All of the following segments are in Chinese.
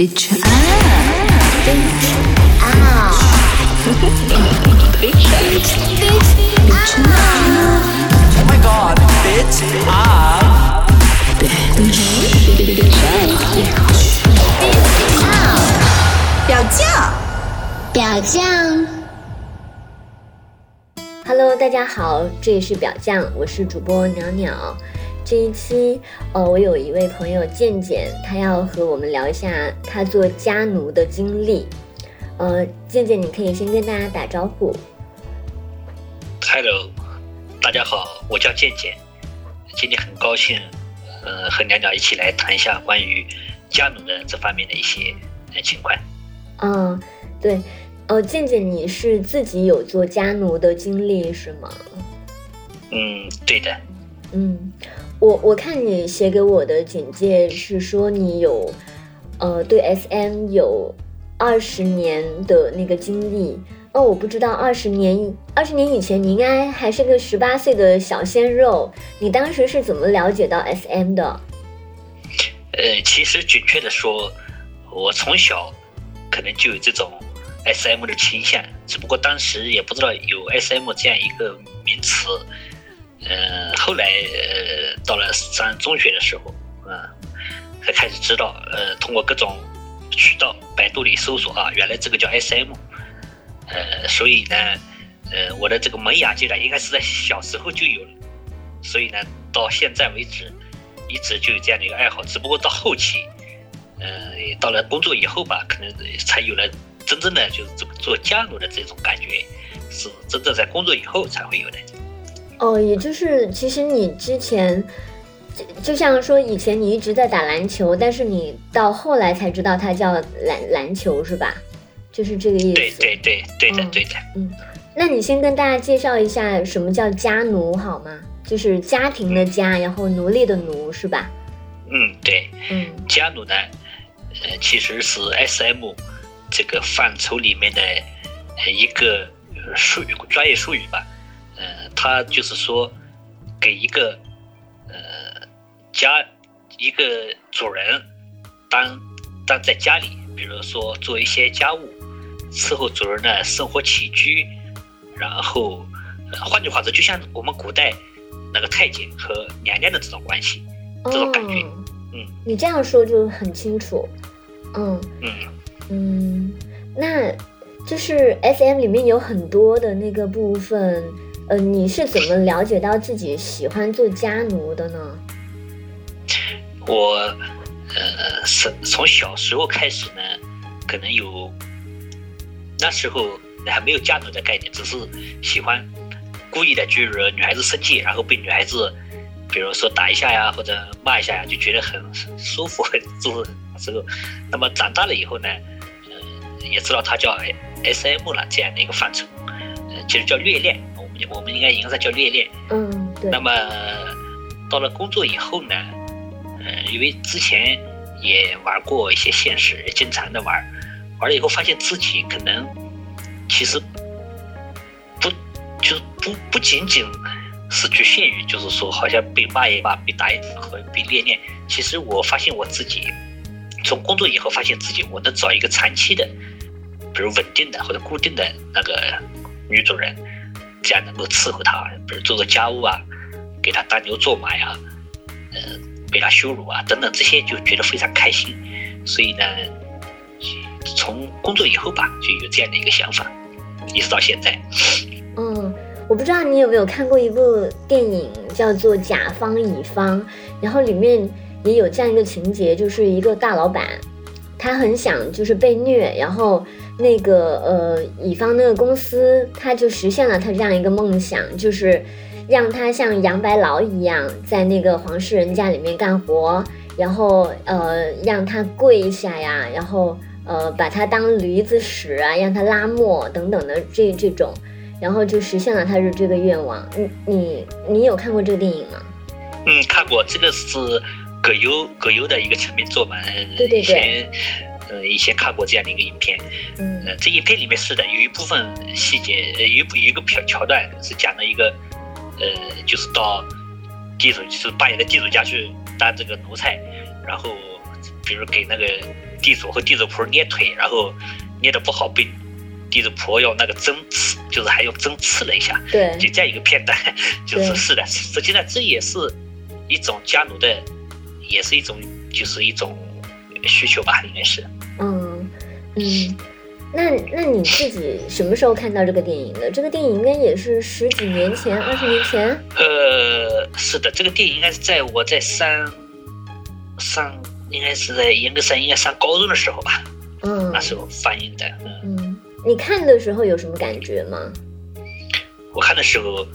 Bitch up. Oh my god, bitch up. 表酱。表酱，Hello，大家好，这里是表酱，我是主播鸟鸟。这一期，呃，我有一位朋友健健，他要和我们聊一下他做家奴的经历。呃，健健，你可以先跟大家打招呼。Hello，大家好，我叫健健，今天很高兴，呃，和娘娘一起来谈一下关于家奴的这方面的一些呃情况。嗯，对，呃，健健，你是自己有做家奴的经历是吗？嗯，对的，嗯，我我看你写给我的简介是说你有，呃，对 SM 有二十年的那个经历。哦，我不知道二十年二十年以前你应该还是个十八岁的小鲜肉，你当时是怎么了解到 SM 的？呃，其实准确的说，我从小可能就有这种 SM 的倾向，只不过当时也不知道有 SM 这样一个名词。呃，后来呃到了上中学的时候，啊、才开始知道，呃，通过各种渠道，百度里搜索啊，原来这个叫 SM。呃，所以呢，呃，我的这个萌芽阶段应该是在小时候就有了，所以呢，到现在为止，一直就有这样的一个爱好。只不过到后期，呃，到了工作以后吧，可能才有了真正的就是这个做家奴的这种感觉，是真正在工作以后才会有的。哦，也就是其实你之前，就就像说以前你一直在打篮球，但是你到后来才知道它叫篮篮球是吧？就是这个意思。对对对对的嗯对的。那你先跟大家介绍一下什么叫家奴好吗？就是家庭的家，然后奴隶的奴是吧？嗯，对，嗯家奴呢，呃，其实是 SM 这个范畴里面的呃一个呃术语，专业术语吧。呃，它就是说给一个呃家一个主人当当在家里，比如说做一些家务，伺候主人的生活起居，然后呃换句话说，就像我们古代那个太监和娘娘的这种关系，这种感觉。哦嗯你这样说就很清楚。嗯嗯。嗯，那就是 S M 里面有很多的那个部分，呃，你是怎么了解到自己喜欢做家奴的呢？我呃是从小时候开始呢，可能有那时候还没有家奴的概念，只是喜欢故意的去惹女孩子生气，然后被女孩子比如说打一下呀，或者骂一下呀，就觉得很舒服，很舒服。之后，那么长大了以后呢，呃，也知道它叫 S M 了这样的一个范畴，呃，其实叫虐恋，我们应该应该叫虐恋。嗯，对那。么到了工作以后呢，呃，因为之前也玩过一些现实，也经常的玩，玩了以后发现自己可能其实不就是不不仅仅是局限于就是说好像被骂一骂、被打一打和被虐恋，其实我发现我自己从工作以后发现自己我能找一个长期的，比如稳定的或者固定的那个女主人，这样能够伺候他，比如做做家务啊，给他当牛做马呀，呃，被他羞辱啊等等这些，就觉得非常开心。所以呢，从工作以后吧，就有这样的一个想法，一直到现在。嗯，我不知道你有没有看过一部电影，叫做《甲方乙方》，然后里面也有这样一个情节，就是一个大老板，他很想就是被虐，然后那个呃乙方那个公司，他就实现了他这样一个梦想，就是让他像杨白劳一样，在那个皇室人家里面干活，然后呃让他跪下呀，然后呃把他当驴子使啊，让他拉磨等等的这这种。然后就实现了他的这个愿望。你你你有看过这个电影吗？嗯，看过，这个是葛优葛优的一个成名作嘛。呃对对对以前呃以前看过这样的一个影片。嗯呃，这影片里面是的，有一部分细节，呃，有有一个桥桥段是讲了一个，呃，就是到地主，就是扮演的地主家去当这个奴才，然后比如给那个地主和地主婆捏腿，然后捏的不好被地主婆用那个针刺，就是还用针刺了一下，对就这样一个片段，就是是的，实际上这也是一种家奴的，也是一种就是一种需求吧，应该是。嗯嗯，那那你自己什么时候看到这个电影的？这个电影应该也是十几年前、二十年前。呃，是的，这个电影应该是在我在上上，应该是在严格上应该上高中的时候吧，嗯那时候放映的。嗯，嗯，你看的时候有什么感觉吗？我看的时候，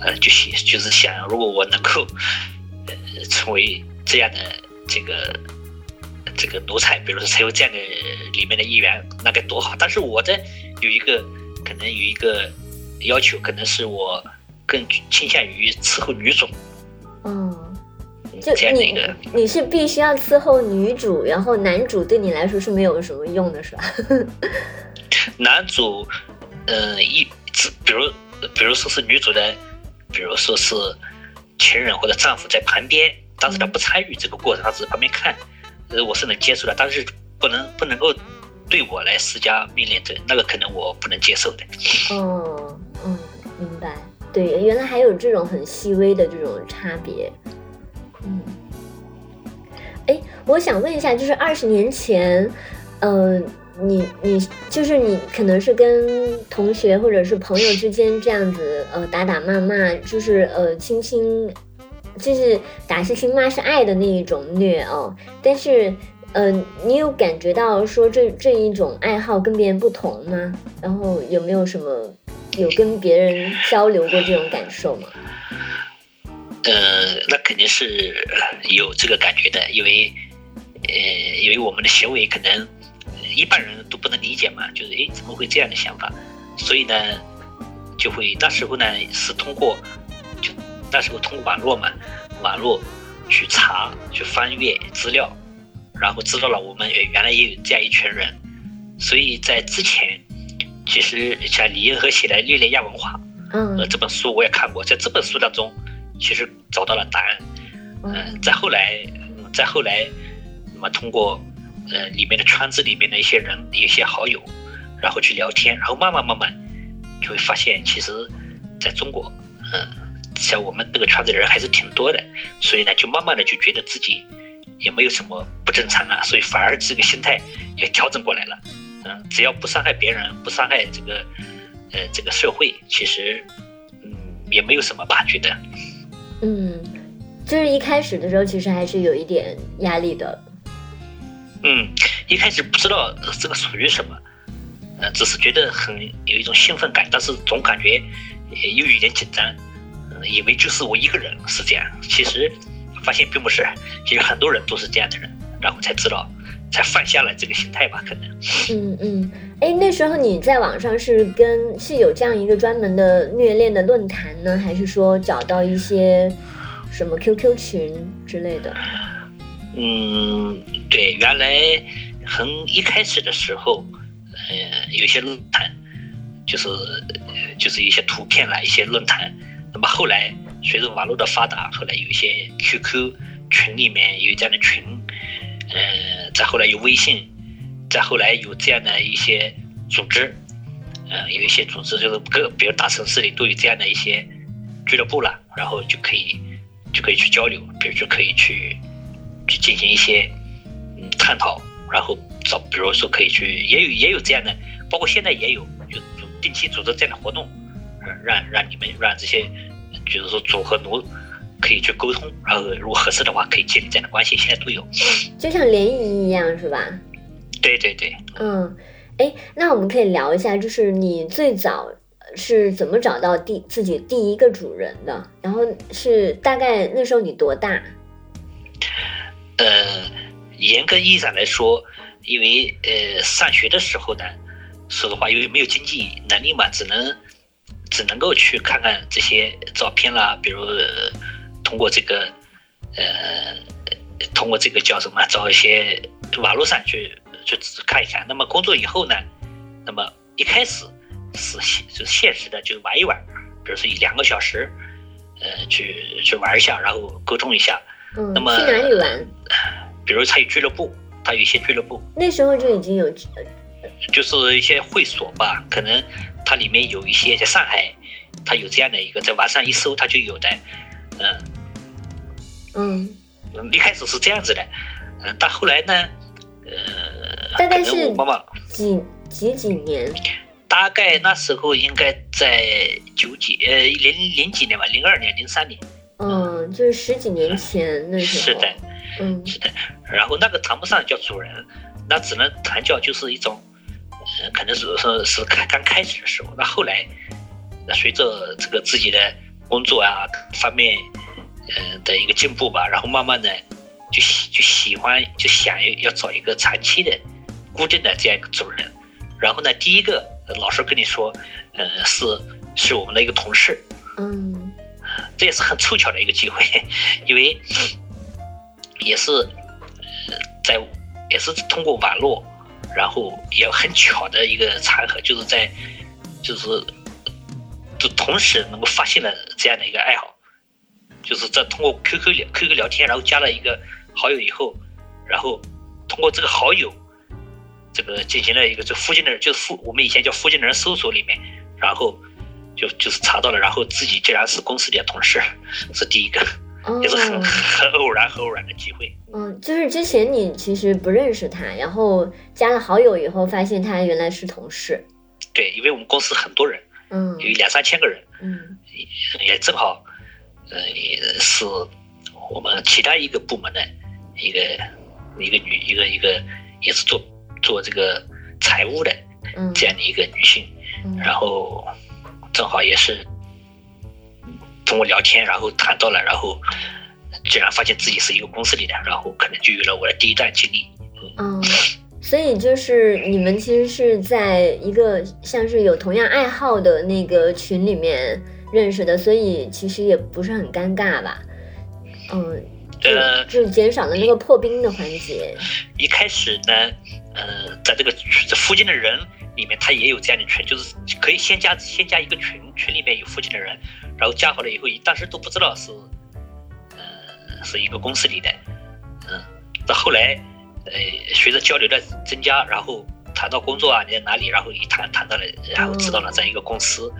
呃，就想就是想，如果我能够呃成为这样的这个这个奴才，比如说才有这样的里面的一员，那该多好。但是我的有一个可能有一个要求，可能是我更倾向于伺候女主。嗯，嗯就你这样的一个你是必须要伺候女主，然后男主对你来说是没有什么用的，是吧？男主，呃，一比如比如说是女主的，比如说是情人或者丈夫在旁边，但是他不参与这个过程，他只是旁边看，呃，我是能接受的，但是不能不能够对我来施加命令，这那个可能我不能接受的。哦，嗯，明白。对，原来还有这种很细微的这种差别。嗯，哎，我想问一下，就是二十年前，呃，你你就是你可能是跟同学或者是朋友之间这样子，呃，打打骂骂，就是呃亲亲，就是打是亲骂是爱的那一种虐哦，但是。呃，你有感觉到说这这一种爱好跟别人不同吗？然后有没有什么有跟别人交流过这种感受吗？呃，那肯定是有这个感觉的，因为呃，因为我们的行为可能一般人都不能理解嘛，就是诶怎么会这样的想法，所以呢，就会那时候呢是通过那时候通过网络嘛，网络去查去翻阅资料，然后知道了我们原原来也有这样一群人，所以在之前，其实像李银河写的《列列亚文化》嗯呃这本书我也看过，在这本书当中其实找到了答案。嗯、嗯再后来，嗯再后来，那么通过呃里面的圈子里面的一些人，一些好友，然后去聊天，然后慢慢慢慢就会发现，其实在中国，嗯、像我们这个圈子的人还是挺多的，所以呢，就慢慢的就觉得自己也没有什么不正常了，所以反而这个心态也调整过来了。嗯，只要不伤害别人，不伤害这个呃这个社会，其实嗯也没有什么吧，觉得。嗯，就是一开始的时候其实还是有一点压力的。嗯，一开始不知道呃这个属于什么，呃，只是觉得很有一种兴奋感，但是总感觉也又有一点紧张，嗯、以为就是我一个人是这样，其实发现并不是，其实很多人都是这样的人，然后才知道，才放下了这个心态吧，可能。嗯嗯，哎，那时候你在网上是跟是有这样一个专门的虐恋的论坛呢，还是说找到一些什么 QQ 群之类的？嗯，对，原来很一开始的时候，呃，有些论坛，就是呃就是一些图片啦，一些论坛。那么后来随着网络的发达，后来有一些 QQ 群里面有这样的群，呃，再后来有微信，再后来有这样的一些组织，呃，有一些组织就是各比如大城市里都有这样的一些俱乐部了，然后就可以就可以去交流，比如就可以去去进行一些嗯探讨，然后找比如说可以去也有也有这样的，包括现在也有就定期组织这样的活动，让让你们让这些就是说主和奴可以去沟通，然后如果合适的话可以建立这样的关系，现在都有。就像联谊一样，是吧？对对对，嗯，哎，那我们可以聊一下，就是你最早是怎么找到第自己第一个主人的？然后是大概那时候你多大？呃，严格意义上来说，因为呃上学的时候呢，说实话，因为没有经济能力嘛，只能只能够去看看这些照片啦，比如、呃通过这个呃通过这个叫什么，找一些网络上去去看一看。那么工作以后呢，那么一开始是现就是现实的，就玩一玩，比如说一两个小时，呃，去去玩一下，然后沟通一下。嗯，那么去哪里玩？比如参与俱乐部，他有一些俱乐部，那时候就已经有，就是一些会所吧，可能它里面有一些在上海，它有这样的一个，在网上一搜它就有的，嗯。嗯，嗯，一开始是这样子的，嗯，但后来呢，呃，大概可能是我妈妈几几几年？大概那时候应该在九几呃零零几年吧，零二年、零三年，嗯，就是十几年前那时候。是的，嗯是的。然后那个谈不上叫主人，那只能谈叫就是一种，呃，可能是说是开刚开始的时候。那后来，那随着这个自己的工作啊方面，呃的一个进步吧，然后慢慢的就喜就喜欢就想要找一个长期的、固定的这样一个主人。然后呢，第一个呃老师跟你说，呃，是是我们的一个同事，嗯这也是很凑巧的一个机会，因为也是呃在也是通过网络，然后也很巧的一个场合，就是在就是就同时能够发现了这样的一个爱好，就是在通过 QQ 聊 QQ 聊天，然后加了一个好友以后，然后通过这个好友这个进行了一个这附近的人，就是附我们以前叫附近的人搜索里面，然后就就是查到了，然后自己竟然是公司里的同事，是第一个，哦也是很很偶然很偶然的机会。嗯，就是之前你其实不认识他，然后加了好友以后，发现他原来是同事。对，因为我们公司很多人，嗯。有两三千个人，嗯。也正好，呃，也是我们其他一个部门的一个一个女一个一个也是做做这个财务的嗯。这样的一个女性，嗯。然后正好也是跟我聊天，然后谈到了，然后竟然发现自己是一个公司里的，然后可能就有了我的第一段经历。嗯，所以就是你们其实是在一个像是有同样爱好的那个群里面认识的，所以其实也不是很尴尬吧？嗯，呃，就减少了那个破冰的环节。一开始呢，呃，在这个这附近的人里面，他也有这样的群，就是可以先加先加一个群，群里面有附近的人，然后加好了以后，当时都不知道是，呃，是一个公司里的，嗯，到后来，呃，随着交流的增加，然后谈到工作啊，你在哪里，然后一谈谈到了，然后知道了这样一个公司。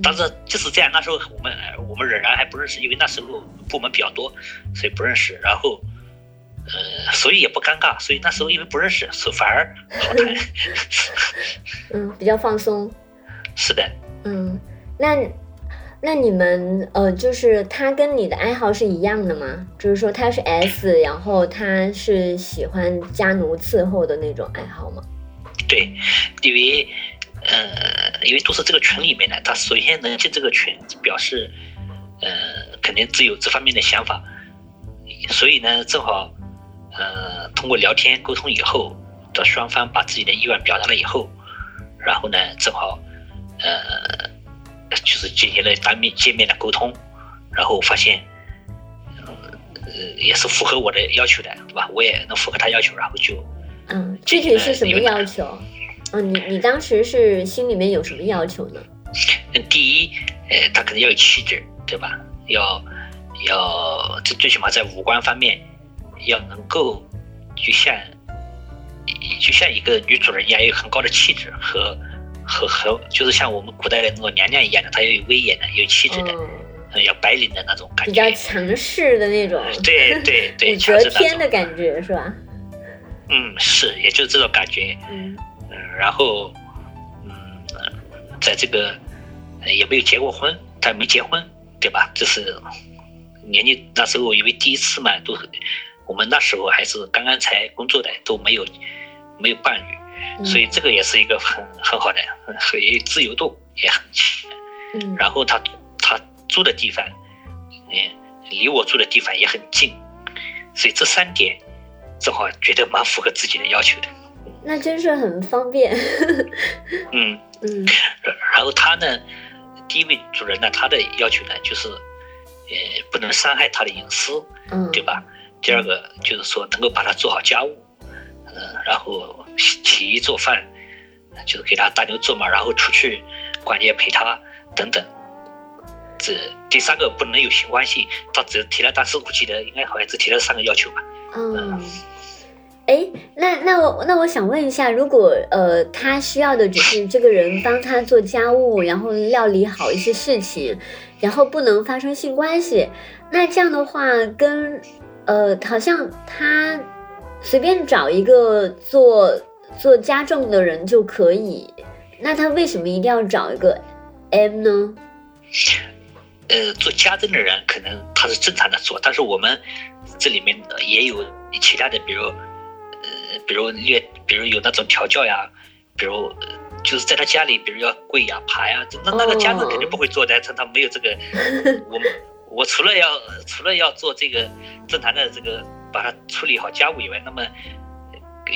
但是就是这样，那时候我们呃我们仍然还不认识，因为那时候部门比较多，所以不认识。然后，呃，所以也不尴尬，所以那时候因为不认识，所以反而好谈。嗯，比较放松。是的，嗯，那那你们呃，就是他跟你的爱好是一样的吗？就是说他是 S，然后他是喜欢家奴伺候的那种爱好吗？对，因为呃，因为都是这个群里面的，他首先能进这个群，表示呃肯定自有这方面的想法，所以呢，正好呃通过聊天沟通以后，的双方把自己的意愿表达了以后，然后呢，正好呃就是进行了当面见面的沟通，然后发现。呃，也是符合我的要求的，对吧？我也能符合他要求，然后就嗯，具体是什么要求？嗯，你你当时是心里面有什么要求呢？嗯，第一，呃，他肯定要有气质，对吧？要要最最起码在五官方面要能够就像就像一个女主人一样，有很高的气质和和和就是像我们古代的那种娘娘一样的，她要有威严的，有气质的，嗯，嗯，要白领的那种感觉比较。强势的那种，对对对，武则强势那天的种。感觉是吧？嗯，是，也就是这种感觉。嗯嗯，然后，嗯，呃在这个呃也没有结过婚，他没结婚，对吧？就是年纪那时候因为第一次嘛，都我们那时候还是刚刚才工作的，都没有没有伴侣，嗯所以这个也是一个很很好的，很很自由度也很强。嗯然后他他住的地方，嗯，离我住的地方也很近，所以这三点正好觉得蛮符合自己的要求的。那真是很方便。嗯。嗯然后他呢，第一位主人呢，他的要求呢就是，呃，不能伤害他的隐私，嗯，对吧？第二个就是说能够把他做好家务，嗯、然后洗洗衣做饭，就是给他大牛做马，然后出去逛街陪他等等。这第三个不能有性关系，他只提了，但是我记得应该好像只提了三个要求吧。嗯，哎，那那我那我想问一下，如果呃他需要的只是这个人帮他做家务，然后料理好一些事情，然后不能发生性关系，那这样的话跟呃好像他随便找一个做做家政的人就可以，那他为什么一定要找一个 M 呢？呃，做家政的人可能他是正常的做，但是我们这里面也有其他的，比如，比如略，比如有那种调教呀，比如呃就是在他家里，比如要跪呀、爬呀，那那个家政肯定不会做的，他他没有这个。我们我除了要除了要做这个正常的这个把他处理好家务以外，那么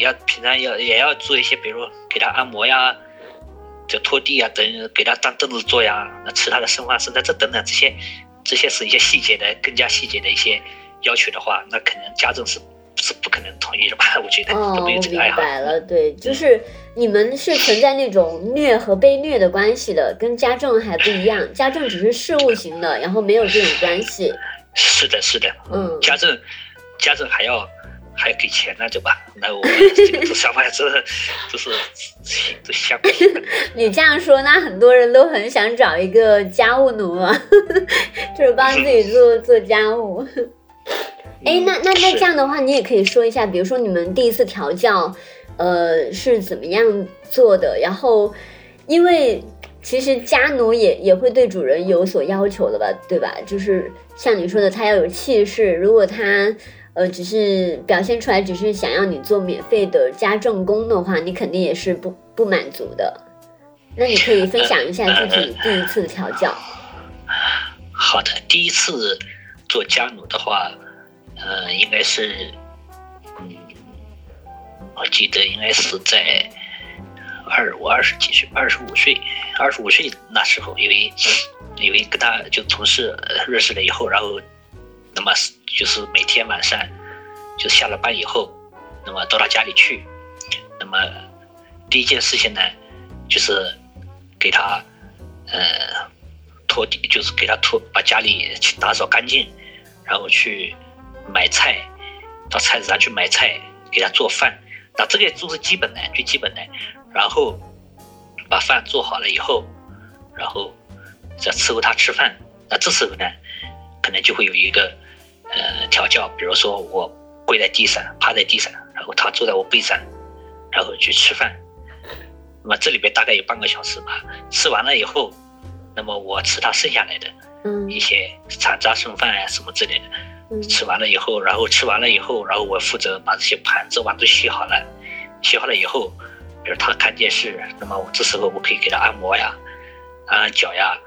要平常要也要做一些，比如给他按摩呀。就拖地啊，等给他当凳子坐呀，那吃他的生化生在这等等这些，这些是一些细节的，更加细节的一些要求的话，那可能家政是是不可能同意的吧？我觉得哦，都没有我明这个爱好。白了，对，就是你们是存在那种虐和被虐的关系的，跟家政还不一样，家政只是事务型的，然后没有这种关系。是的，是的，嗯家政家政还要还要给钱呢，对吧？那我这 个这想法这这是这相关性的。你这样说，那很多人都很想找一个家务奴啊，就是帮自己做做家务。哎，那那那这样的话，你也可以说一下，比如说你们第一次调教，呃，是怎么样做的？然后，因为其实家奴也也会对主人有所要求的吧，对吧？就是像你说的，他要有气势。如果他呃只是表现出来，只是想要你做免费的家政工的话，你肯定也是不不满足的。那你可以分享一下自己第一次的调教。好的，第一次做家奴的话，呃，应该是，嗯，我记得应该是在二我二十几岁，二十五岁，二十五岁那时候，因为 因为跟他就同事认识了以后，然后，那么就是每天晚上就下了班以后，那么到他家里去，那么第一件事情呢，就是给他呃拖地，就是给他拖把家里去打扫干净，然后去买菜，到菜市场去买菜，给他做饭。那这个都是基本的，最基本的。然后把饭做好了以后，然后再伺候他吃饭。那这时候呢，可能就会有一个呃调教，比如说我跪在地上，趴在地上，然后他坐在我背上，然后去吃饭。那么这里边大概有半个小时吧。吃完了以后，那么我吃他剩下来的一些残渣剩饭啊什么之类的，吃完了以后，然后吃完了以后，然后我负责把这些盘子碗都洗好了，洗好了以后，比如他看电视，那么我这时候我可以给他按摩呀，按按脚呀，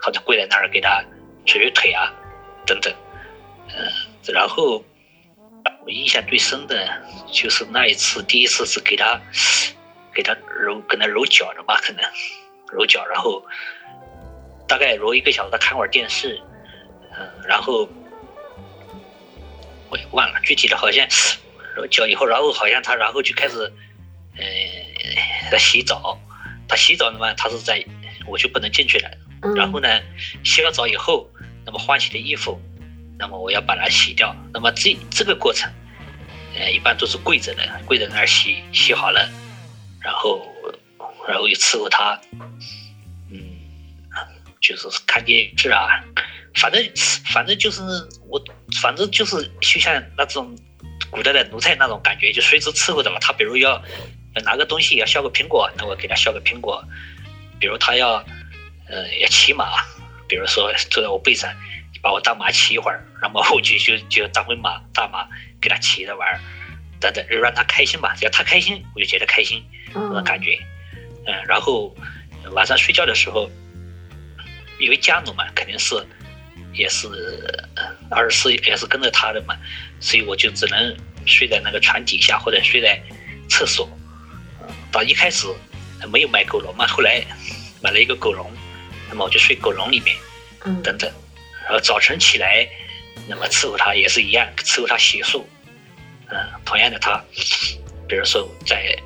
或者跪在那儿给他捶捶腿啊，等等，嗯、然后我印象最深的就是那一次，第一次是给他给他揉跟他揉脚的吧，可能揉脚，然后大概揉一个小时，他看会儿电视，嗯、然后忘了具体的，好像揉脚以后，然后好像他然后就开始，呃，在洗澡，他洗澡的嘛，他是在我就不能进去了，嗯。然后呢，洗了澡以后，那么换洗的衣服，那么我要把它洗掉。那么这这个过程，呃，一般都是跪着的，跪在那儿洗，洗好了，然后然后又伺候他，嗯，就是看电视啊，反正反正就是我，反正就是就像那种古代的奴才那种感觉，就随时伺候的嘛。他比如要要拿个东西要削个苹果，那我给他削个苹果；比如他要呃要骑马，比如说坐在我背上，把我当马骑一会儿，那么我就就就当回马大马给他骑着玩儿，等等，就让他开心吧。只要他开心，我就觉得开心。那种嗯感觉。嗯，然后晚上睡觉的时候，因为家奴嘛，肯定是也是二十四也是跟着他的嘛，所以我就只能睡在那个床底下或者睡在厕所。呃到一开始没有买狗笼嘛，后来买了一个狗笼，那么我就睡狗笼里面嗯等等。然后早晨起来，那么伺候它也是一样，伺候它洗漱。嗯，同样的他，比如说在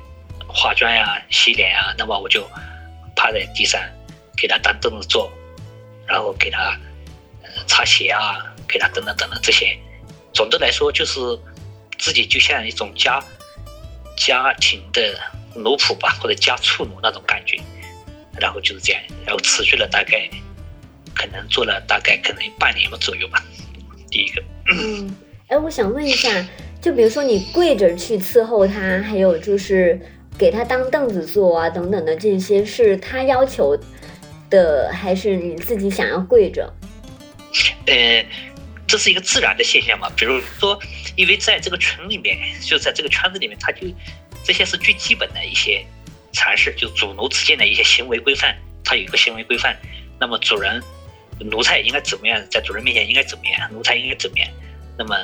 化妆呀、洗脸呀，那么我就趴在地上给他当凳子坐，然后给他呃擦鞋啊，给他等等等等这些。总的来说，就是自己就像一种家家庭的奴仆吧，或者家畜奴那种感觉，然后就是这样，然后持续了大概可能做了大概可能半年左右吧。第一个，嗯，哎，我想问一下，就比如说你跪着去伺候他，还有就是给他当凳子坐啊等等的这些，是他要求的，还是你自己想要跪着？呃，这是一个自然的现象嘛。比如说，因为在这个群里面，就在这个圈子里面，他就这些是最基本的一些常识，就主奴之间的一些行为规范，它有一个行为规范。那么主人奴才应该怎么样，在主人面前应该怎么样，奴才应该怎么样。那么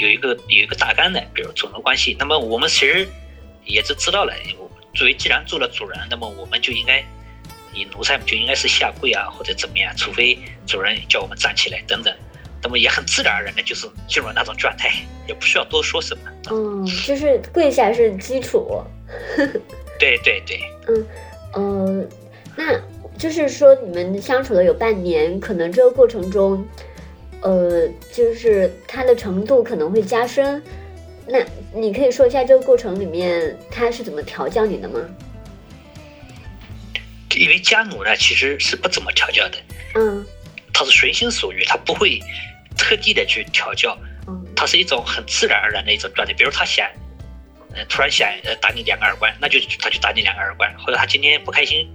有一个有一个大纲的，比如主奴关系。那么我们其实也是知道了，作为既然做了主人，那么我们就应该。你奴才就应该是下跪啊，或者怎么样，除非主人叫我们站起来等等，那么也很自然而然的就是进入那种状态，也不需要多说什么。嗯，就是跪下是基础。对对对。嗯嗯，那就是说你们相处了有半年，可能这个过程中，呃，就是他的程度可能会加深。那你可以说一下这个过程里面他是怎么调教你的吗？因为家奴呢，其实是不怎么调教的，嗯，他是随心所欲，他不会特地的去调教，嗯，他是一种很自然而然的一种状态。比如他想，呃，突然想呃打你两个耳光，那就他就打你两个耳光；或者他今天不开心，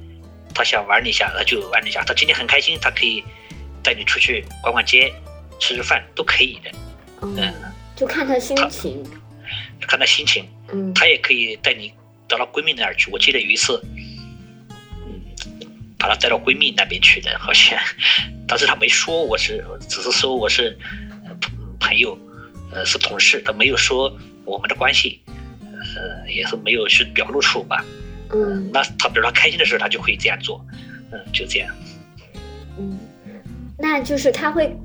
他想玩你一下，他就玩你一下；他今天很开心，他可以带你出去逛逛街、吃吃饭，都可以的。嗯，就看他心情，看他心情，嗯，他也可以带你到她闺蜜那儿去。我记得有一次。把她带到闺蜜那边去的，好像，但是她没说我是，只是说我是朋友，呃，是同事，她没有说我们的关系，呃，也是没有去表露出吧。嗯。那她比如她开心的时候，她就会这样做，嗯，就这样。嗯，那就是他会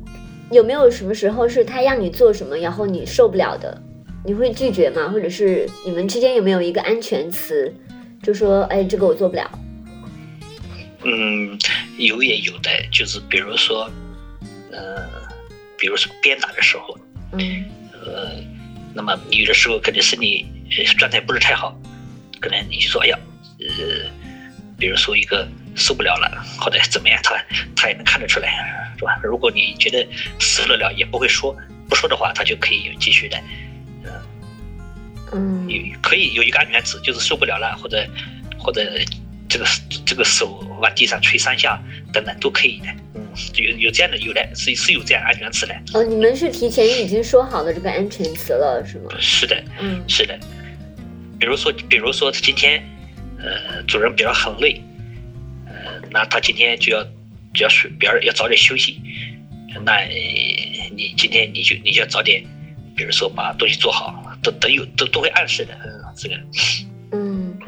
有没有什么时候是他让你做什么，然后你受不了的，你会拒绝吗？或者是你们之间有没有一个安全词，就说，哎，这个我做不了。嗯，有也有的，就是比如说，呃，比如说鞭打的时候，嗯，呃，那么有的时候可能身体状态不是太好，可能你就说，哎呀，呃，比如说一个受不了了，或者怎么样，他他也能看得出来，是吧？如果你觉得受得了，也不会说，不说的话，他就可以继续的，嗯，有可以有一个安全词，就是受不了了，或者或者。这个这个手往地上捶三下等等都可以的，嗯，有有这样的有的是是有这样安全词的。哦，你们是提前已经说好的这个安全词了，是吗？是的，嗯，是的。比如说，比如说今天，呃，主人比较很累，呃，那他今天就要就要睡，比较要早点休息。那你今天你就你就要早点，比如说把东西做好，都都有都都会暗示的，嗯，这个。嗯，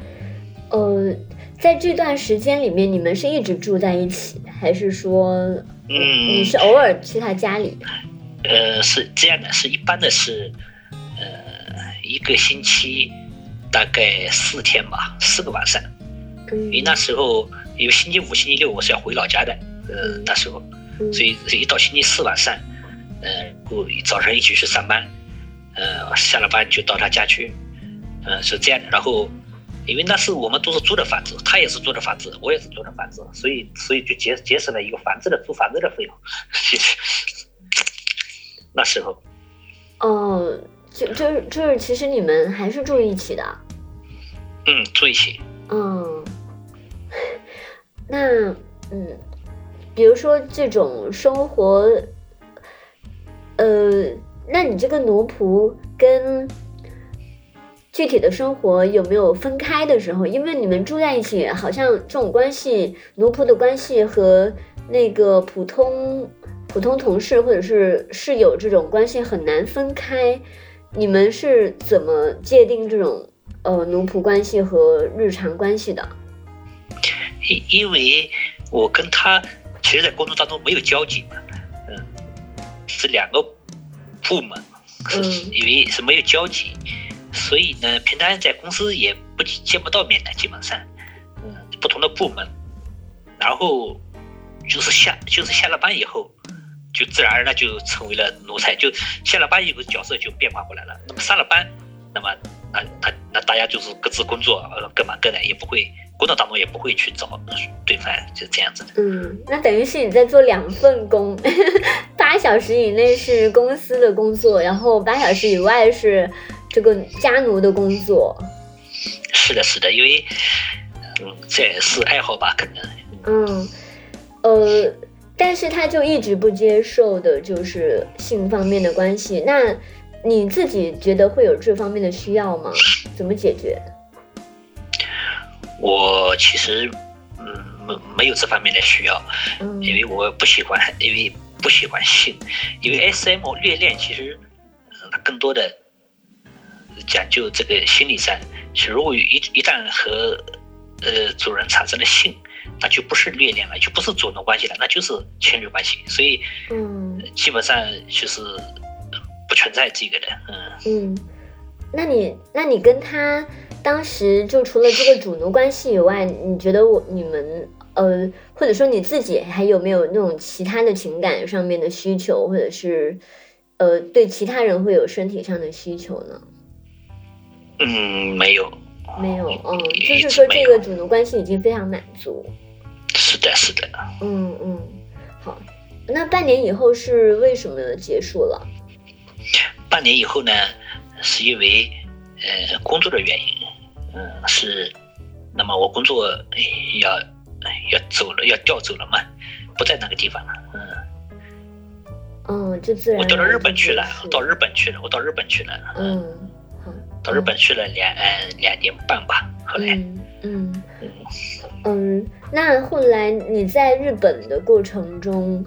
呃。在这段时间里面，你们是一直住在一起，还是说，嗯，你是偶尔去他家里？呃，是这样的，是一般的是，呃，一个星期大概四天吧，四个晚上。因为那时候，因为星期五、星期六我是要回老家的，呃，那时候，所以一到星期四晚上，呃，我早上一起去上班，呃，下了班就到他家去，嗯，是这样的，然后。因为那是我们都是租的房子，他也是租的房子，我也是租的房子，所以所以就节节省了一个房子的租房子的费用。其实那时候，哦，就就是就是，其实你们还是住一起的。嗯，住一起。嗯，那嗯，比如说这种生活，呃，那你这个奴仆跟。具体的生活有没有分开的时候？因为你们住在一起，好像这种关系，奴仆的关系和那个普通普通同事或者是室友这种关系很难分开。你们是怎么界定这种呃奴仆关系和日常关系的？因因为我跟他其实，在工作当中没有交集嘛，嗯，是两个部门，嗯，因为是没有交集。所以呢，平常在公司也不见不到面的，基本上，嗯，不同的部门，然后就是下就是下了班以后，就自然而然就成为了奴才，就下了班以后角色就变化过来了。那么上了班，那么那那那大家就是各自工作，各忙各的，也不会工作当中也不会去找对方，就这样子的。嗯，那等于是你在做两份工，八小时以内是公司的工作，然后八小时以外是这个家奴的工作。是的，是的，因为嗯，这也是爱好吧，可能。嗯，呃，但是他就一直不接受的就是性方面的关系。那你自己觉得会有这方面的需要吗？怎么解决？我其实嗯没没有这方面的需要，嗯因为我不喜欢，因为不喜欢性，因为 S M 虐恋其实嗯它更多的讲究这个心理上，是如果一一旦和呃主人产生了性，那就不是虐恋了，就不是主奴关系了，那就是情侣关系，所以嗯基本上就是嗯不存在这个的，嗯。嗯，那你那你跟他当时就除了这个主奴关系以外，你觉得我你们呃，或者说你自己还有没有那种其他的情感上面的需求，或者是呃对其他人会有身体上的需求呢？嗯，没有，没有，嗯，就是说这个主奴关系已经非常满足。是的，是的。嗯嗯，好，那半年以后是为什么结束了？半年以后呢，是因为呃工作的原因，嗯，是，那么我工作呃要要走了，要调走了嘛，不在那个地方了，嗯，嗯，就自然我到了而然日本去了到日本去了，我到日本去了，嗯，好，到日本去了两呃两年半吧，后来，嗯嗯嗯，那后来你在日本的过程中，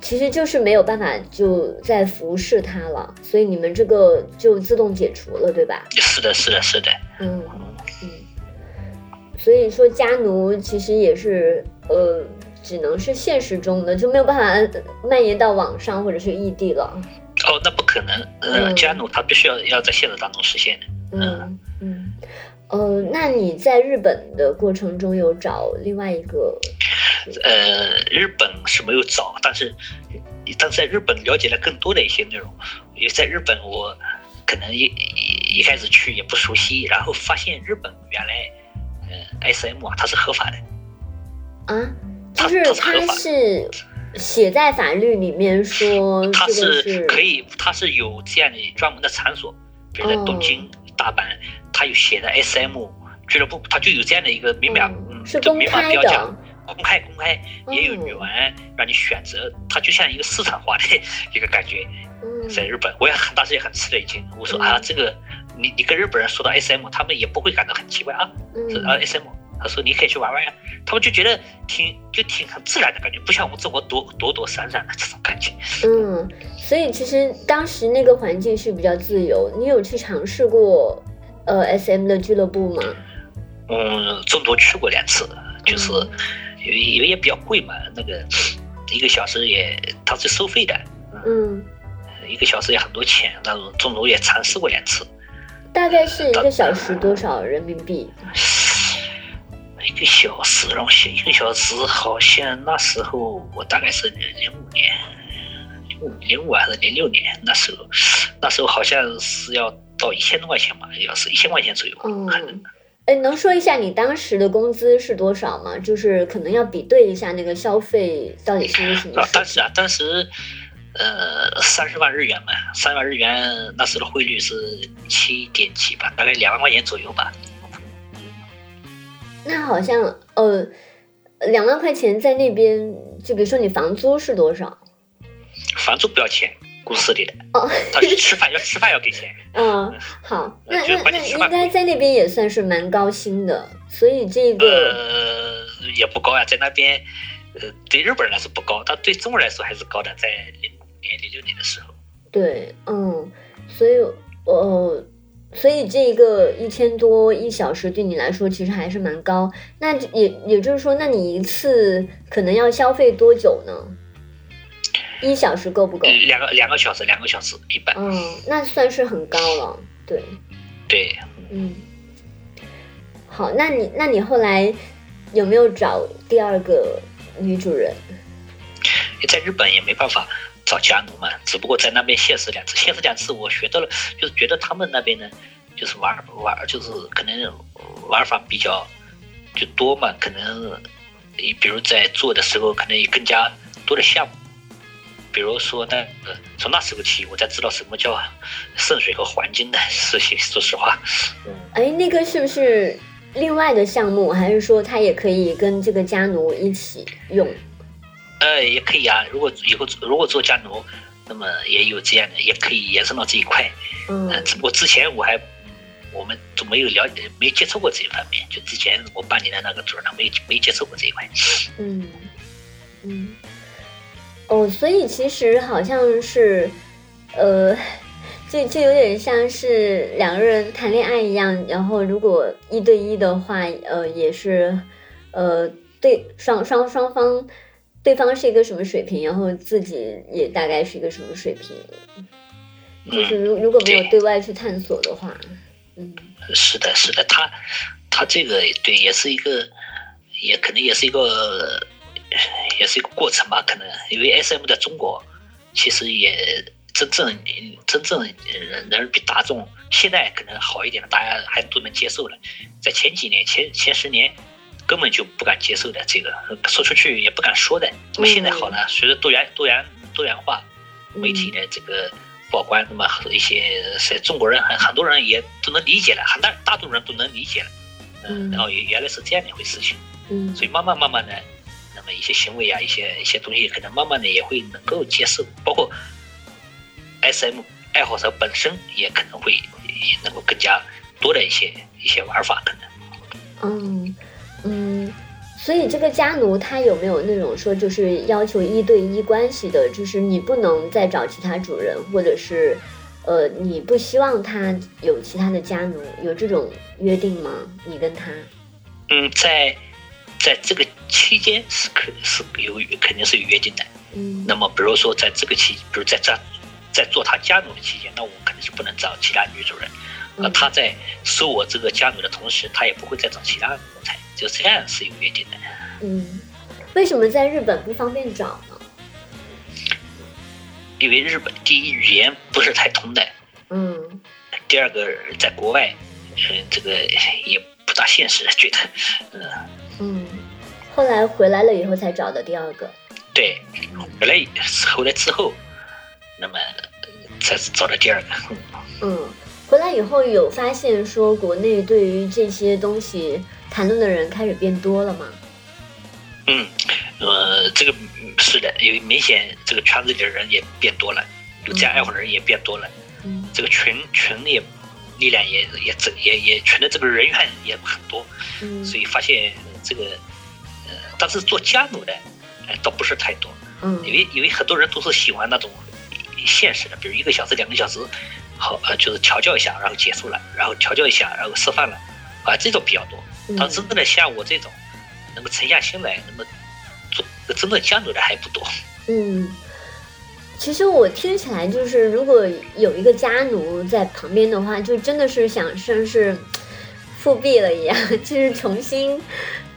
其实就是没有办法就再服侍他了，所以你们这个就自动解除了，对吧？是的，是的，是的，嗯嗯，所以说家奴其实也是呃，只能是现实中的，就没有办法蔓延到网上或者是异地了。哦，那不可能，呃，嗯。加努他必须要要在现实当中实现的，嗯。嗯，呃，那你在日本的过程中有找另外一个？呃，日本是没有找，但是但是在日本了解了更多的一些内容，因为在日本我可能一一一开始去也不熟悉，然后发现日本原来呃 SM 啊它是合法的，啊，它就是它是写在法律里面说它是可以，它是有这样的专门的场所，比如在东京、大阪，它有写的 SM 俱乐部，它就有这样的一个明码，嗯嗯，是公就明码开标价的，，公开公开，也有哦。员让你选择，它就像一个市场化的一个感觉。嗯在日本，我也很当时也很吃了一惊，我说嗯啊，这个你你跟日本人说到 SM，他们也不会感到很奇怪啊，是嗯啊 SM，他说你可以去玩玩呀，他们就觉得挺就挺很自然的感觉，不像我们中国躲躲躲闪闪的这种感觉。嗯，所以其实当时那个环境是比较自由。你有去尝试过呃 S M 的俱乐部吗？嗯，中途去过两次，就是嗯因为因为也比较贵嘛，那个一个小时也它是收费的，嗯，一个小时也很多钱，那种中途也尝试过两次。大概是一个小时多少人民币？一个小时，让我写，一个小时好像那时候我大概是零五年，零五零五还是零六年那时候，那时候好像是要到一千多块钱吧，要是一千块钱左右。嗯，哎，能说一下你当时的工资是多少吗？就是可能要比对一下那个消费到底是一个什么啊，当时啊，当时呃三十万日元嘛，三万日元那时的汇率是七点几吧，大概两万块钱左右吧。那好像呃，两万块钱在那边，就比如说你房租是多少？房租不要钱，公司里的，哦，他去吃饭要吃饭要给钱。嗯，好，那那那应该在那边也算是蛮高薪的，所以这个呃，也不高呀，在那边，呃，对日本人来说不高，但对中国人来说还是高的，在零五年、零六年的时候。对，嗯，所以呃，所以这个一千多一小时对你来说其实还是蛮高。那也也就是说，那你一次可能要消费多久呢？一小时够不够？两个两个小时，两个小时一般。嗯，那算是很高了。对，对，嗯，好，那你那你后来有没有找第二个女主人？在日本也没办法找家奴嘛，只不过在那边现实两次，现实两次我学到了，就是觉得他们那边呢，就是玩玩就是可能玩法比较就多嘛，可能你比如在做的时候可能有更加多的项目。比如说那从那时候起，我才知道什么叫渗水和黄金的事情。说实话，嗯哎，那个是不是另外的项目，还是说他也可以跟这个家奴一起用？呃，也可以啊。如果以后如果做家奴，那么也有这样的，也可以延伸到这一块。嗯，只不过之前我还我们都没有了解，没接触过这一方面。就之前我办理的那个组呢，没没接触过这一块。嗯嗯。哦，所以其实好像是，呃，这这有点像是两个人谈恋爱一样，然后如果一对一的话，呃，也是，呃，对双双双方，对方是一个什么水平，然后自己也大概是一个什么水平，就是如如果没有对外去探索的话，嗯，是的，是的，他他这个对也是一个，也可能也是一个。也是一个过程吧，可能因为 S M 在中国，其实也真正真正人人比大众现在可能好一点了，大家还都能接受了。在前几年前前十年，根本就不敢接受的，这个说出去也不敢说的。那么现在好了，随着多元多元多元化媒体的这个曝光，那么一些是中国人很很多人也都能理解了，很大大多数人都能理解了。嗯，然后原原来是这样的一回事情。嗯，所以慢慢慢慢的。那么一些行为啊，一些一些东西，可能慢慢的也会能够接受，包括 S M 爱好者本身也可能会也能够更加多的一些一些玩法，可能。嗯嗯，所以这个家奴他有没有那种说就是要求一对一关系的，就是你不能再找其他主人，或者是呃你不希望他有其他的家奴，有这种约定吗？你跟他？嗯，在。在这个期间是可是有肯定是有约定的，嗯，那么比如说在这个期，比如在这在做他家奴的期间，那我肯定是不能找其他女主人，那他在收我这个家奴的同时，他也不会再找其他奴才，就这样是有约定的。嗯，为什么在日本不方便找呢？因为日本第一语言不是太通的，嗯，第二个在国外，嗯，这个也不大现实，觉得，嗯。嗯，后来回来了以后才找的第二个。对，回来回来之后，那么才找到第二个。嗯，回来以后有发现说国内对于这些东西谈论的人开始变多了吗？嗯，呃，这个是的，因为明显这个圈子里的人也变多了，有这样爱好的人也变多了。嗯，这个群群也力量也也增也也群的这个人员也很多。嗯，所以发现。这个，呃，但是做家奴的，哎，倒不是太多，嗯，因为因为很多人都是喜欢那种现实的，比如一个小时、两个小时，好，呃，就是调教一下，然后结束了，然后调教一下，然后吃饭了，啊，这种比较多。但真正的像我这种，能够沉下心来，那么做真正家奴的还不多。嗯，其实我听起来就是，如果有一个家奴在旁边的话，就真的是想像是。复辟了一样，就是重新，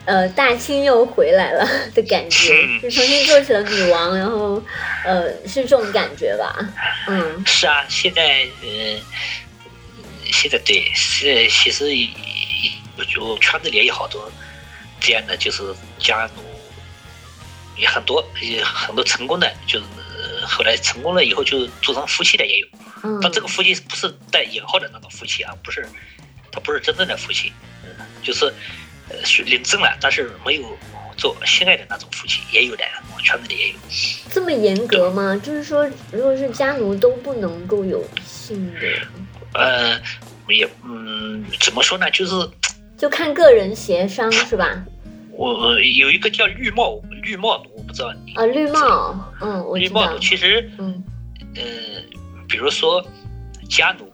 呃，大清又回来了的感觉，就重新做起了女王，然后，呃，是这种感觉吧？嗯，是啊，现在，呃，现在对，是其实，我觉得圈子里也有好多这样的，就是家奴，也很多，也很多成功的，就是后来成功了以后就做成夫妻的也有，但这个夫妻不是带引号的那种夫妻啊，不是。他不是真正的夫妻，嗯，就是呃领证了，但是没有做性爱的那种夫妻，也有的，我圈子里也有。这么严格吗？就是说，如果是家奴都不能够有性的？呃，也嗯，怎么说呢？就是就看个人协商是吧？我有一个叫绿帽绿帽奴，我不知道你啊，绿帽，嗯，我绿帽奴其实，嗯，呃，比如说家奴。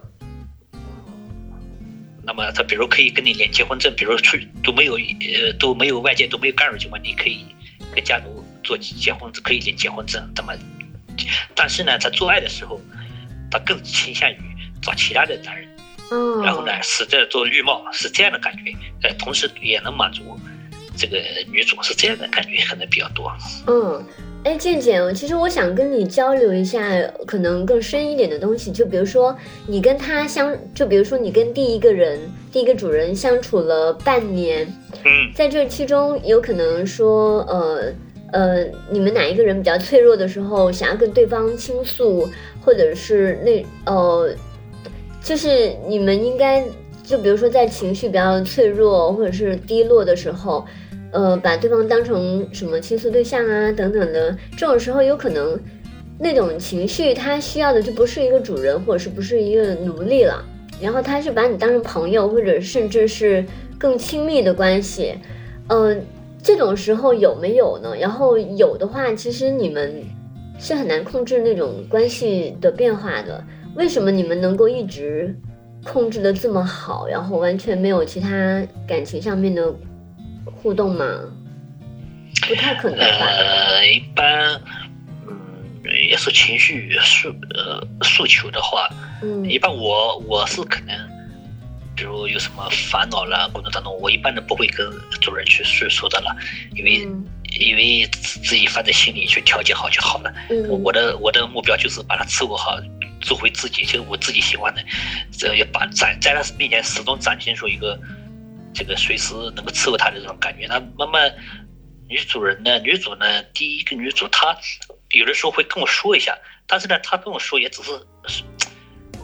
那么他比如可以跟你领结婚证，比如去都没有呃都没有外界都没有干扰情况，你可以跟家奴做结婚可以领结婚证。那么，但是呢，在做爱的时候，他更倾向于找其他的男人，嗯，然后呢，使这做绿帽是这样的感觉，呃，同时也能满足这个女主是这样的感觉可能比较多。嗯，哎，健健，其实我想跟你交流一下，可能更深一点的东西。就比如说，你跟他相，就比如说你跟第一个人、第一个主人相处了半年，嗯在这其中有可能说，呃呃，你们哪一个人比较脆弱的时候，想要跟对方倾诉，或者是那呃，就是你们应该，就比如说在情绪比较脆弱或者是低落的时候。呃，把对方当成什么倾诉对象啊，等等的，这种时候有可能，那种情绪他需要的就不是一个主人，或者是不是一个奴隶了，然后他是把你当成朋友，或者甚至是更亲密的关系。嗯、这种时候有没有呢？然后有的话，其实你们是很难控制那种关系的变化的。为什么你们能够一直控制的这么好，然后完全没有其他感情上面的互动吗？不太可能吧。呃，一般，嗯，也是情绪诉呃诉求的话，嗯一般我我是可能，比如有什么烦恼了，工作当中，我一般都不会跟主人去诉说的了，因为、嗯因为自自己放在心里去调节好就好了。嗯我的我的目标就是把它伺候好，做回自己，就是我自己喜欢的，这要把展在他面前始终展现出一个这个随时能够伺候他的这种感觉。那慢慢，女主人呢，女主呢，第一个女主她有的时候会跟我说一下，但是呢，她跟我说也只是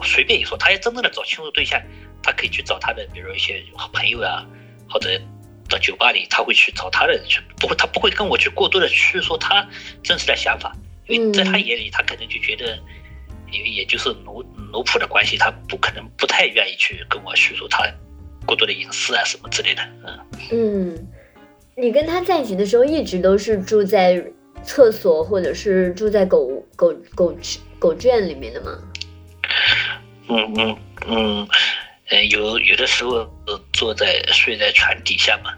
随便一说，她要真正的找倾诉对象，她可以去找她的，比如一些朋友啊，或者。到酒吧里，她会去找她的人去，不会，她不会跟我去过多的去说她真实的想法，因为在她眼里，她可能就觉得，也就是奴奴仆的关系，他不可能不太愿意去跟我叙述他过多的隐私啊什么之类的。嗯，嗯，你跟他在一起的时候，一直都是住在厕所，或者是住在狗狗狗狗圈里面的吗？嗯嗯嗯，呃，有有的时候呃坐在睡在床底下嘛。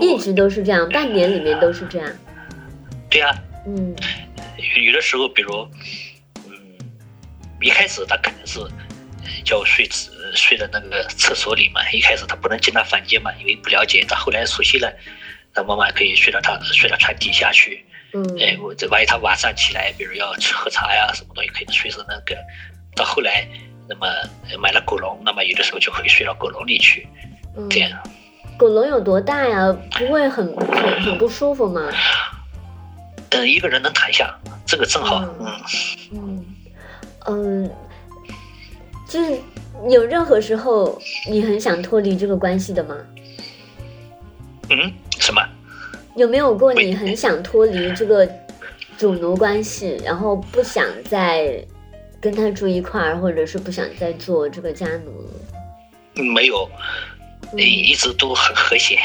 一直都是这样，半年里面都是这样。对啊，嗯有有的时候，比如，嗯，一开始他肯定是呃叫我睡呃睡在那个厕所里嘛，一开始他不能进他房间嘛，因为不了解，他后来熟悉了，那慢慢可以睡到他睡到床底下去。嗯哎，我这万一他晚上起来，比如要去喝茶呀，什么东西，可以随时那个。到后来，那么呃买了狗笼，那么有的时候就会睡到狗笼里去，嗯这样。狗笼有多大呀？不会很很很不舒服吗？嗯，一个人能躺下，这个正好。嗯嗯，嗯嗯，就是有任何时候你很想脱离这个关系的吗？嗯，什么？有没有过你很想脱离这个主奴关系，然后不想再跟他住一块儿，或者是不想再做这个家奴？嗯没有，嗯一一直都很和谐。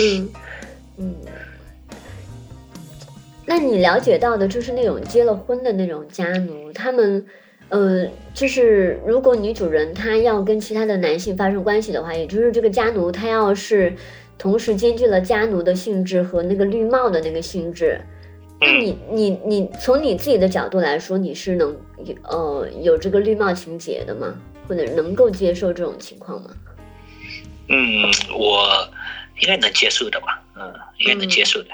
嗯 嗯。那你了解到的就是那种结了婚的那种家奴，他们，呃，就是如果女主人她要跟其他的男性发生关系的话，也就是这个家奴他要是同时兼具了家奴的性质和那个绿帽的那个性质，那嗯你你你从你自己的角度来说，你是能呃有这个绿帽情节的吗？或者能够接受这种情况吗？嗯，我应该能接受的吧？嗯，应该能接受的。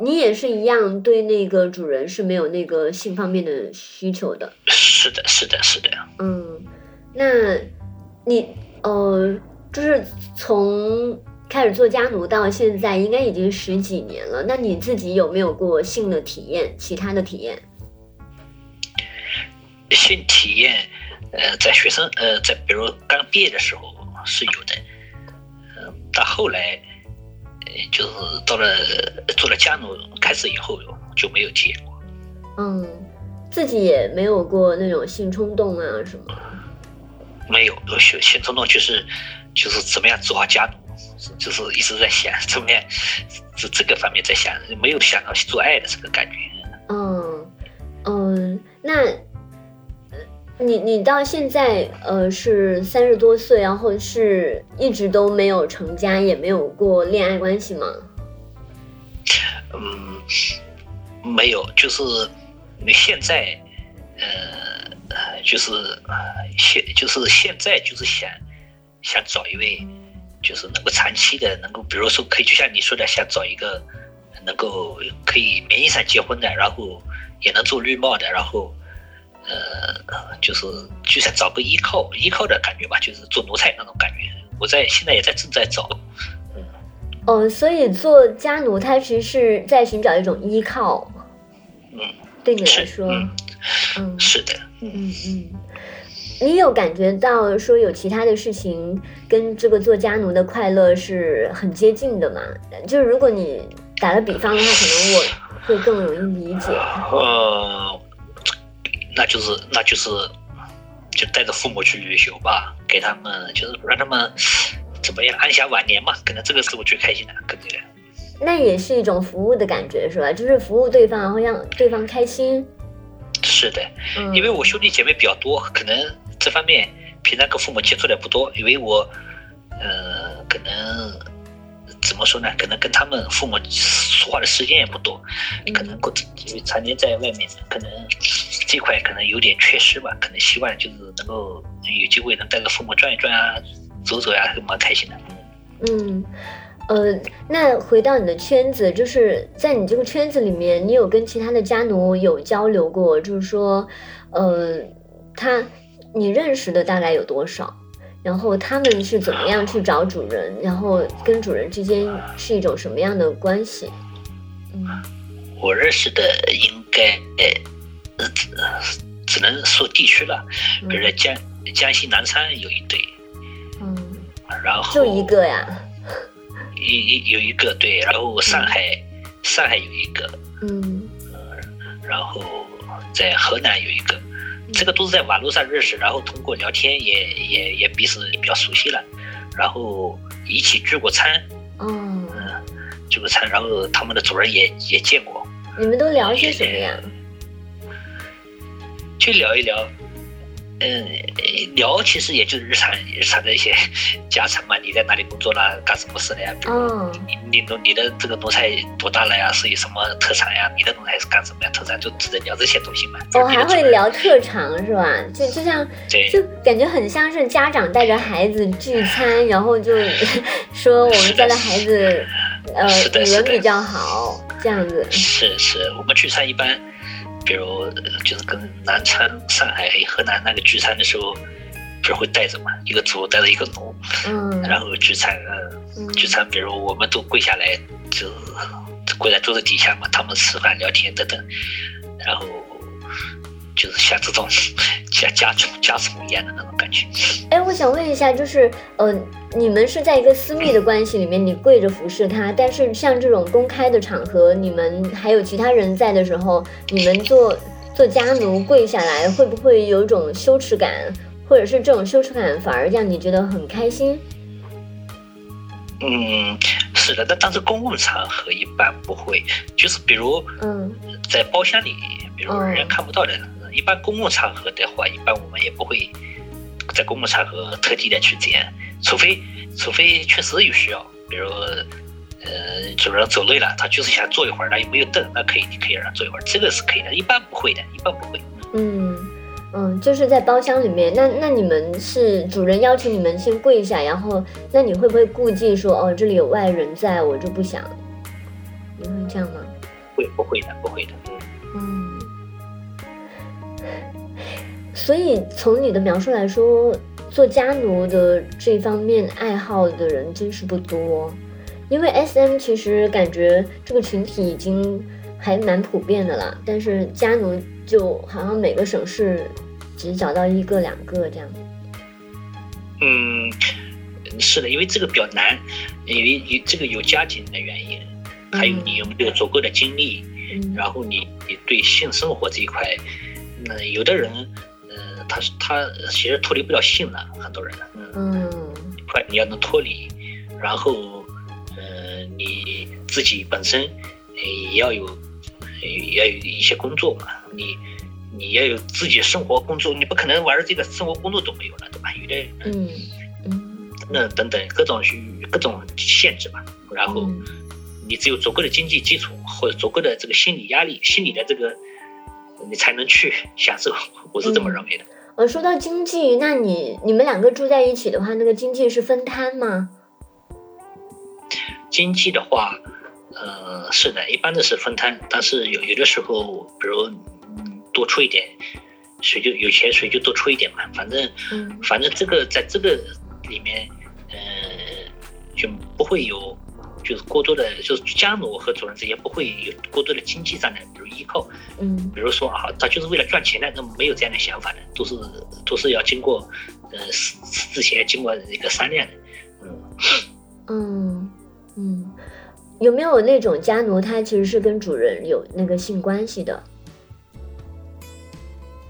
你也是一样，对那个主人是没有那个性方面的需求的。是的，是的，是的。嗯，那你呃，就是从开始做家奴到现在，应该已经十几年了。那你自己有没有过性的体验，其他的体验？性体验，呃，在学生呃，在比如刚毕业的时候是有的，呃、到后来，呃，就是到了做了家奴开始以后就没有体验过。嗯，自己也没有过那种性冲动啊什么。没有，有性性冲动就是就是怎么样做好家奴，就是一直在想怎么样这这个方面在想，没有想到做爱的这个感觉。嗯嗯，那呃你你到现在呃是三十多岁，然后是一直都没有成家，也没有过恋爱关系吗？嗯，没有，就是你现在，呃，就是现就是现在就是想想找一位，就是能够长期的，能够比如说可以就像你说的，想找一个能够可以名义上结婚的，然后也能做绿帽的，然后呃，就是就想找个依靠依靠的感觉吧，就是做奴才那种感觉。我在现在也在正在找，嗯哦，所以做家奴，他其实是在寻找一种依靠。嗯，对你来，说，嗯，嗯是的，嗯嗯，你有感觉到说有其他的事情跟这个做家奴的快乐是很接近的吗？就是如果你打个比方的话，可能我会更容易理解。呃，那就是那就是就带着父母去旅游吧，给他们就是让他们怎么样安享晚年嘛，可能这个是我最开心的，跟这个。那也是一种服务的感觉，是吧？就是服务对方，然后让对方开心。是的，嗯，因为我兄弟姐妹比较多，可能这方面平常跟父母接触的不多，因为我，呃，可能怎么说呢？可能跟他们父母说话的时间也不多，可能过因为常年在外面，可能这块可能有点缺失吧。可能希望就是能够有机会能带着父母转一转啊，走走呀、还蛮开心的。嗯，呃，那回到你的圈子，就是在你这个圈子里面，你有跟其他的家奴有交流过？就是说，呃，他你认识的大概有多少？然后他们是怎么样去找主人？然后跟主人之间是一种什么样的关系？嗯我认识的应该呃只只能说地区了，比如说江江西南昌有一对，嗯，然后就一个呀？一一有一个对，然后上海、上海有一个，嗯然后在河南有一个，这个都是在网络上认识，然后通过聊天也也也彼此比较熟悉了，然后一起聚过餐，哦，嗯，聚过餐，然后他们的主人也也见过，你们都聊些什么呀？就聊一聊。嗯，聊其实也就是日常日常的一些 家常嘛。你在哪里工作啦？干什么事了呀？比如哦，你你农你的这个农场多大了呀？是有什么特长呀？你的农场是干什么呀？特长就只能聊这些东西嘛。哦，还会聊特长是吧？就就像对就感觉很像是家长带着孩子聚餐，然后就 说我们家的孩子呃语文比较好，这样子。是是，我们聚餐一般，比如呃就是跟南昌、上海、河南那个聚餐的时候，不是会带着嘛，一个组带着一个奴，嗯。然后聚餐，嗯，嗯。聚餐，比如我们都跪下来，就跪在桌子底下嘛，他们吃饭聊天等等，然后就是像这种 家家族家族一样的那种感觉。哎，我想问一下，就是呃，你们是在一个私密的关系里面，你跪着服侍他，但是像这种公开的场合，你们还有其他人在的时候，你们做做家奴跪下来，会不会有一种羞耻感，或者是这种羞耻感反而让你觉得很开心？嗯，是的，但但是公共场合一般不会，就是比如嗯。在包厢里，比如哦。人看不到的，一般公共场合的话，一般我们也不会在公共场合特地的去这样，除非除非确实有需要，比如呃主人走累了，他就是想坐一会儿，那又没有凳，那可以你可以让他坐一会儿，这个是可以的，一般不会的，一般不会。嗯嗯，就是在包厢里面，那那你们是主人邀请你们先跪下，然后那你会不会顾忌说哦这里有外人在，我就不想？你会这样吗？会不会的，不会的。所以从你的描述来说，做家奴的这方面爱好的人真是不多，因为 S M 其实感觉这个群体已经还蛮普遍的了，但是家奴就好像每个省市只找到一个两个这样。嗯，是的，因为这个比较难，因为有这个有家庭的原因，还有你有没有足够的精力，嗯然后你你对性生活这一块，那有的人，呃，他是他其实脱离不了性了，很多人，嗯，嗯一块你要能脱离，然后，呃，你自己本身呃也要有，呃也要有一些工作嘛，你你要有自己生活工作，你不可能玩儿这个生活工作都没有了，对吧？有的人嗯嗯那等等各种各种限制吧，然后。嗯你只有足够的经济基础或者足够的这个心理压力、心理的这个，你才能去 享受。我是这么认为的。呃，说到经济，那你你们两个住在一起的话，那个经济是分摊吗？经济的话，呃，是的，一般的是分摊，但是有有的时候，比如嗯多出一点，谁就有钱谁就多出一点嘛，反正嗯反正这个在这个里面，呃，就不会有就是过多的，就是家奴和主人之间不会有过多的经济上的比如依靠，嗯比如说啊，他就是为了赚钱的，那么没有这样的想法的，都是都是要经过呃事之前经过一个商量的，嗯。嗯嗯，有没有那种家奴，他其实是跟主人有那个性关系的？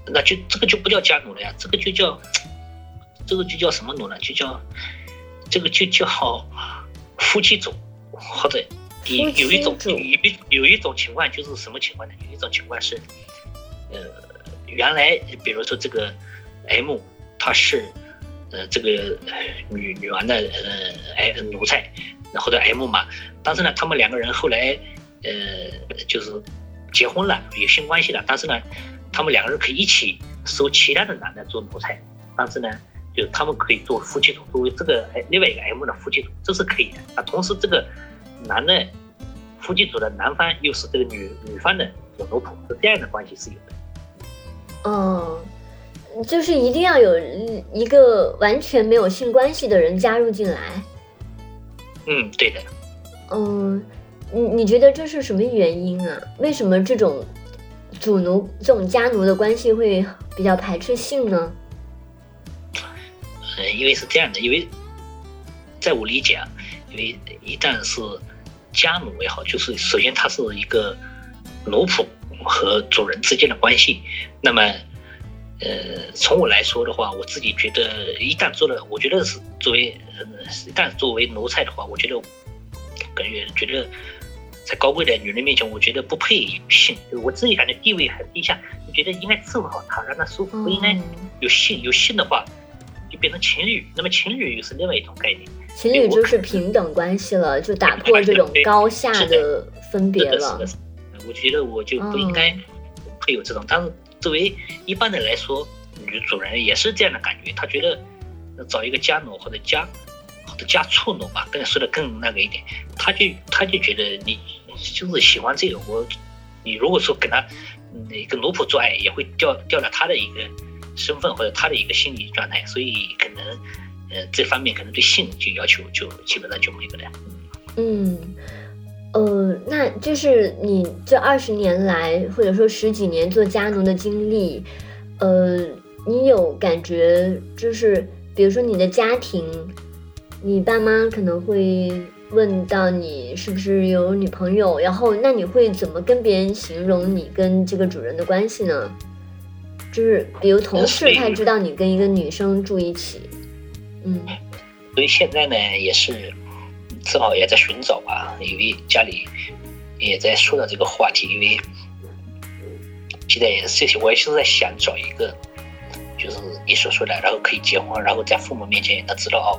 那就这个就不叫家奴了呀，这个就叫这个就叫什么奴呢？就叫这个就叫夫妻主，或者有有一种有一有一种情况就是什么情况呢？有一种情况是，呃，原来比如说这个 M 他是呃这个呃女女王的呃哎奴才，或者 M 嘛，但是呢，他们两个人后来呃就是结婚了，有性关系了，但是呢，他们两个人可以一起收其他的男的做奴才，但是呢，就他们可以做夫妻组，作为这个哎另外一个 M 的夫妻组，这是可以的。啊，同时这个男的夫妻组的男方又是这个女女方的这个奴仆，是这样的关系是有的。哦，就是一定要有一个完全没有性关系的人加入进来。嗯，对的。嗯，你你觉得这是什么原因啊？为什么这种主奴、这种家奴的关系会比较排斥性呢？呃，因为是这样的，因为在我理解啊，因为一旦是家奴也好，就是首先它是一个奴仆和主人之间的关系。那么，呃，从我来说的话，我自己觉得，一旦做了，我觉得是作为，呃，一旦作为奴才的话，我觉得感觉觉得。在高贵的女人面前，我觉得不配有性，就是我自己感觉地位很低下，就觉得应该伺候好她，让她舒服，不应该嗯有性。有性的话，就变成情侣。那么情侣又是另外一种概念。情侣就是平等关系了，就打破这种高下的分别了我觉得我就不应该会有这种。但是作为一般的来说，女主人也是这样的感觉，她觉得找一个家奴或者家或者家畜奴吧，更说的更那个一点，她就她就觉得你就是喜欢这个，我你如果说跟他嗯一个奴仆做爱，也会掉掉了他的一个身份或者他的一个心理状态，所以可能呃这方面可能对性就要求就基本上就没有了。嗯，呃，那就是你这二十年来，或者说十几年做家奴的经历，呃，你有感觉就是，比如说你的家庭，你爸妈可能会问到你是不是有女朋友，然后那你会怎么跟别人形容你跟这个主人的关系呢？就是比如同事呃他知道你跟一个女生住一起，嗯。所以现在呢，也是正好也在寻找吧，因为家里也在说到这个话题，因为现在也是这些，我也是在想找一个，就是你所说的，然后可以结婚，然后在父母面前也能知道哦，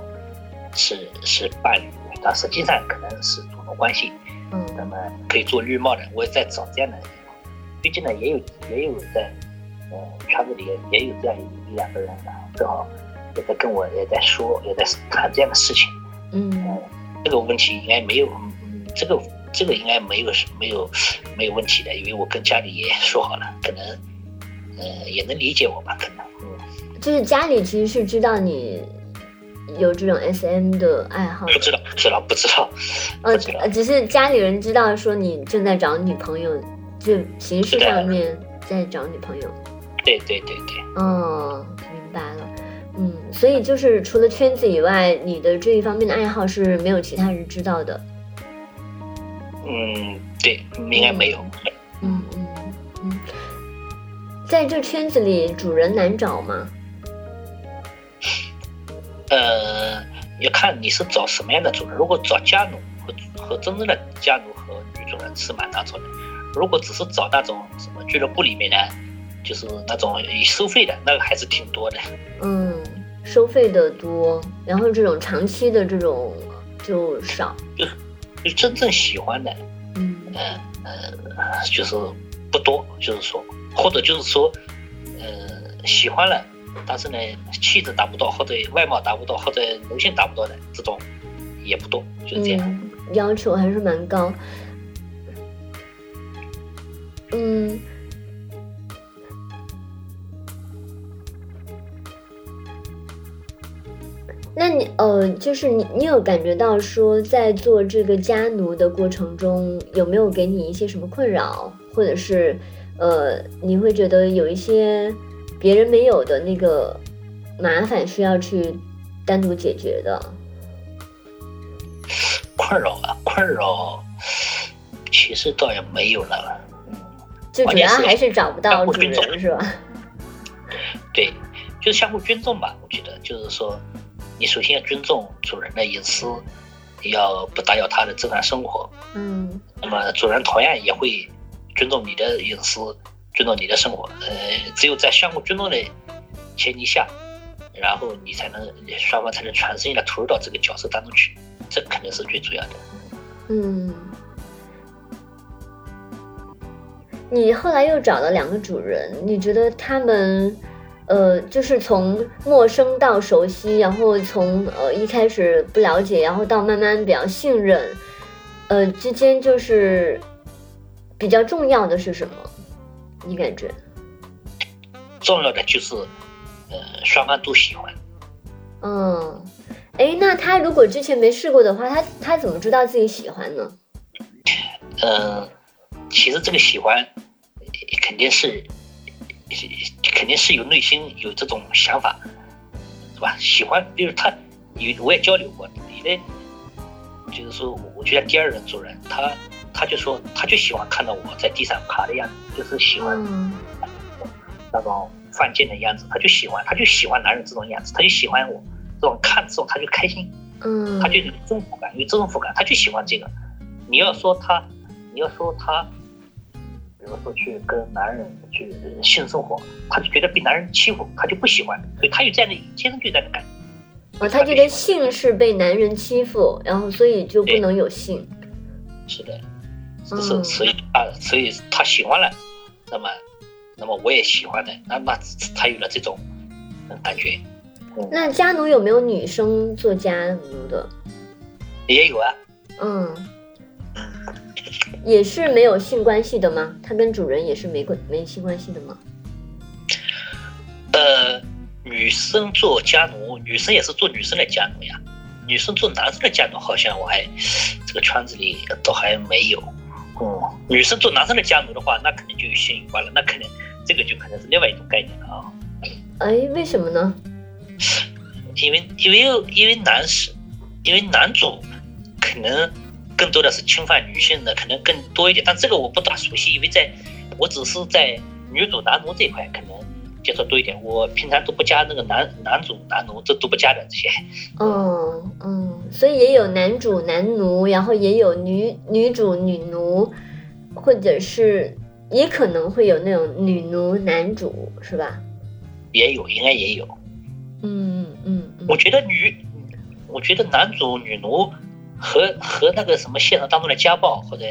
是是伴侣，但实际上可能是主奴关系，嗯。那嗯么可以做绿帽的，我也在找这样的，最近呢也有也有在，呃圈子里也有这样一一两个人，然后正好也在跟我也在说，也在谈这样的事情。嗯。这个问题应该没有，嗯，这个这个应该没有没有没有问题的，因为我跟家里也说好了，可能呃也能理解我吧，可能，嗯，就是家里其实是知道你有这种 SM 的爱好不知道不知道不知道，呃不知道，呃只是家里人知道说你正在找女朋友，就形式上面在找女朋友。对对对对，嗯，明白了。嗯，所以就是除了圈子以外，你的这一方面的爱好是没有其他人知道的。嗯对，应该没有，嗯嗯嗯，在这圈子里，主人难找吗？呃，要看你是找什么样的主人。如果找家奴和和真正的家奴和女主人是蛮难找的。如果只是找那种什么俱乐部里面的，就是那种以收费的，那个还是挺多的。嗯，收费的多，然后这种长期的这种就少。就就真正喜欢的，嗯呃呃，就是不多，就是说，或者就是说，呃，喜欢了，但是呢，气质达不到，或者外貌达不到，或者奴性达不到的这种也不多，就是这样。嗯，要求还是蛮高。嗯，那你呃，就是你，你有感觉到说，在做这个家奴的过程中，有没有给你一些什么困扰，或者是呃，你会觉得有一些别人没有的那个麻烦需要去单独解决的？困扰啊，困扰，其实倒也没有了。就主要还是找不到主人是吧？对，就是相互尊重吧。我觉得就是说，你首先要尊重主人的隐私，要不打扰他的正常生活。嗯那么主人同样也会尊重你的隐私，尊重你的生活。呃，只有在相互尊重的前提下，然后你才能双方才能全身心的投入到这个角色当中去，这肯定是最主要的。嗯。你后来又找了两个主人，你觉得他们，呃，就是从陌生到熟悉，然后从呃一开始不了解，然后到慢慢比较信任，呃，之间就是比较重要的是什么？你感觉？重要的就是，呃，双方都喜欢。嗯，哎，那他如果之前没试过的话，他他怎么知道自己喜欢呢？嗯，其实这个喜欢呃肯定是肯定是有内心有这种想法，是吧？喜欢，比如他有我也交流过，你的就是说，我觉得第二任主人他他就说他就喜欢看到我在地上爬的样子，就是喜欢嗯那种犯贱的样子，他就喜欢，他就喜欢男人这种样子，他就喜欢我这种看这种他就开心。嗯，他就有征服感，有征服感，他就喜欢这个。你要说他，你要说他，比如说去跟男人去呃性生活，他就觉得被男人欺负，他就不喜欢，所以他有这样的天生就有这样的感觉。哦，他觉得性是被男人欺负，然后所以就不能有性。是的，嗯是所以啊，所以他喜欢了，那么，那么我也喜欢的，那么才有了这种嗯感觉。那家奴有没有女生做家奴的？也有啊，嗯，也是没有性关系的吗？他跟主人也是没关没性关系的吗？呃，女生做家奴，女生也是做女生的家奴呀。女生做男生的家奴，好像我还这个圈子里都还没有。嗯，女生做男生的家奴的话，那肯定就有性有关了，那肯定这个就可能是另外一种概念了啊。哎，为什么呢？因为因为因为男士，因为男主可能更多的是侵犯女性的，可能更多一点。但这个我不大熟悉，因为在我只是在女主男奴这一块可能接触多一点。我平常都不加那个男男主男奴，这都不加的这些。嗯嗯，所以也有男主男奴，然后也有女女主女奴，或者是也可能会有那种女奴男主，是吧？也有，应该也有。嗯嗯嗯我觉得女，我觉得男主女奴和和那个什么现实当中的家暴或者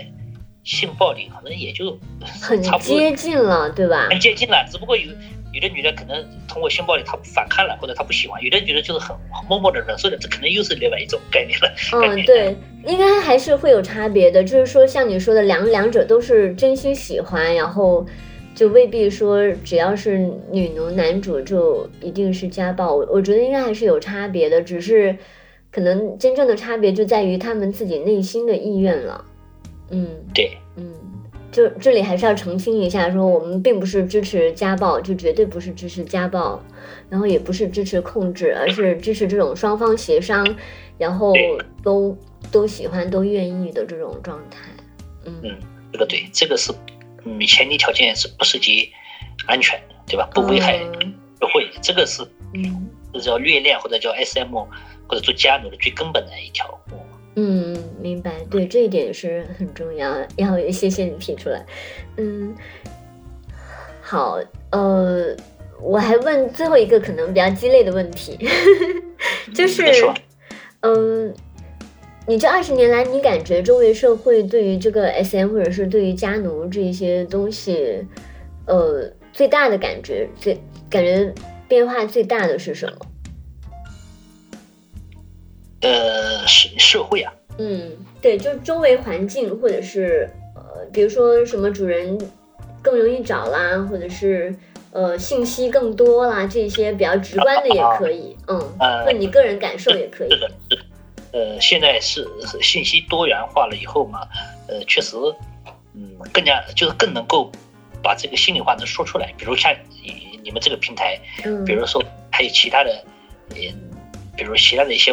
性暴力，可能也就很接近了，对吧？很接近了。只不过有有的女的可能通过性暴力她反抗了，或者她不喜欢；有的女的就是很默默的忍受的，这可能又是另外一种概念了。嗯，对，应该还是会有差别的。就是说，像你说的，两两者都是真心喜欢，然后就未必说只要是女奴男主就一定是家暴。我我觉得应该还是有差别的，只是可能真正的差别就在于他们自己内心的意愿了。嗯对，嗯，就这里还是要澄清一下，说我们并不是支持家暴，就绝对不是支持家暴，然后也不是支持控制，而是支持这种双方协商，然后都都喜欢、都愿意的这种状态。嗯嗯，这个对，这个是嗯前提条件是不涉及安全，对吧？不危害嗯社会，这个是嗯这叫虐恋或者叫 SM 或者做家奴的最根本的一条。嗯嗯，明白，对这一点是很重要，要谢谢你提出来。嗯，好，呃，我还问最后一个可能比较鸡肋的问题，就是嗯、你这二十年来，你感觉周围社会对于这个 SM 或者是对于家奴这一些东西，呃，最大的感觉，最感觉变化最大的是什么？呃，社社会啊，嗯，对，就周围环境或者是呃，比如说什么主人更容易找啦，或者是呃信息更多啦，这些比较直观的也可以，嗯，呃问你个人感受也可以是。的，是的。呃，现在是是信息多元化了以后嘛，呃，确实，嗯，更加就是更能够把这个心里话能说出来。比如像你你们这个平台，嗯，比如说还有其他的，嗯，比如其他的一些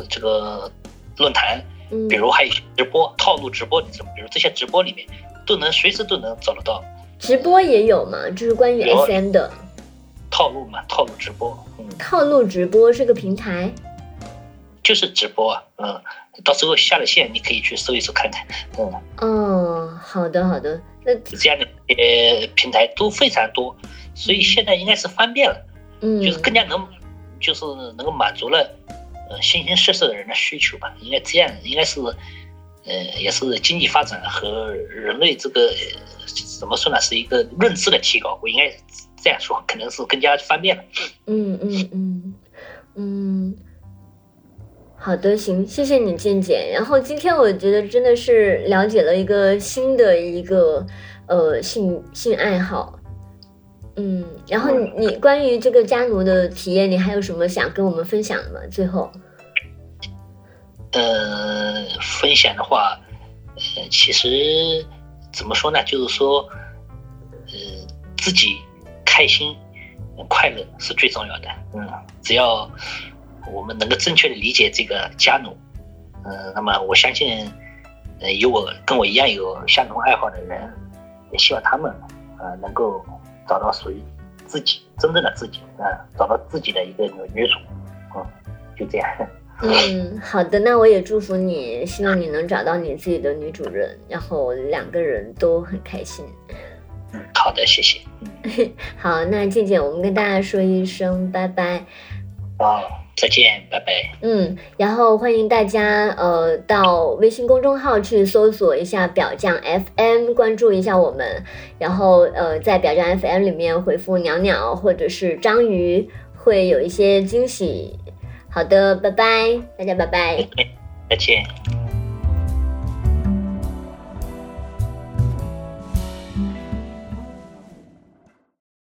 呃这个论坛，嗯，比如还有直播套路直播，这比如这些直播里面都能随时都能找得到。直播也有嘛，就是关于 SM 的。套路嘛，套路直播，嗯，套路直播是个平台。就是直播啊，嗯，到时候下了线你可以去搜一搜看看，嗯。哦，好的好的，那这样的呃平台都非常多，所以现在应该是方便了，嗯，就是更加能，就是能够满足了呃形形色色的人的需求吧。应该这样，应该是呃也是经济发展和人类这个怎么说呢，是一个认知的提高。我应该这样说，可能是更加方便了。嗯嗯嗯嗯，好的，行，谢谢你健健。然后今天我觉得真的是了解了一个新的一个呃性性爱好，嗯，然后你你关于这个家奴的体验，你还有什么想跟我们分享的吗？最后，呃，分享的话，呃，其实怎么说呢？就是说，呃，自己开心、快乐是最重要的。嗯，只要我们能够正确的理解这个家奴，嗯、那么我相信，呃，有我跟我一样有相同爱好的人，也希望他们，呃，能够找到属于自己真正的自己，啊、找到自己的一个女女主，嗯，就这样。嗯，好的，那我也祝福你，希望你能找到你自己的女主人，然后两个人都很开心。嗯，好的，谢谢。嗯，好，那静静，我们跟大家说一声拜拜。好，再见，拜拜。嗯，然后欢迎大家呃到微信公众号去搜索一下表匠 FM，关注一下我们，然后呃在表匠 FM 里面回复鸟鸟或者是章鱼，会有一些惊喜。好的，拜拜，大家拜拜。再见。